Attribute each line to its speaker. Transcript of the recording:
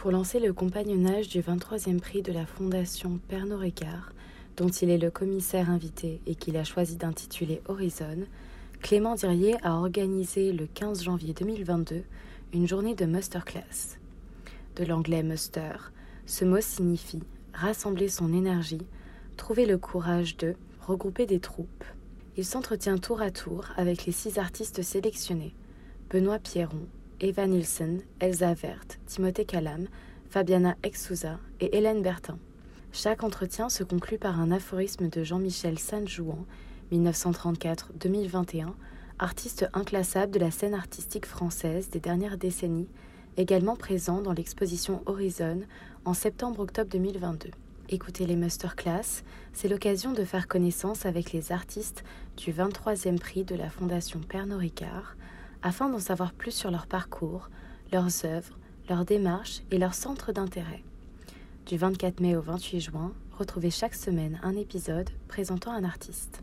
Speaker 1: Pour lancer le compagnonnage du 23e prix de la Fondation Pernod Ricard, dont il est le commissaire invité et qu'il a choisi d'intituler Horizon, Clément Dirier a organisé le 15 janvier 2022 une journée de masterclass. De l'anglais muster, ce mot signifie rassembler son énergie, trouver le courage de regrouper des troupes. Il s'entretient tour à tour avec les six artistes sélectionnés Benoît Pierron, Eva Nielsen, Elsa Vert, Timothée Calam, Fabiana Exouza et Hélène Bertin. Chaque entretien se conclut par un aphorisme de Jean-Michel Sanjouan, 1934-2021, artiste inclassable de la scène artistique française des dernières décennies, également présent dans l'exposition Horizon en septembre-octobre 2022. Écouter les masterclass, c'est l'occasion de faire connaissance avec les artistes du 23e prix de la Fondation Pernod Ricard, afin d'en savoir plus sur leur parcours, leurs œuvres, leurs démarches et leurs centres d'intérêt. Du 24 mai au 28 juin, retrouvez chaque semaine un épisode présentant un artiste.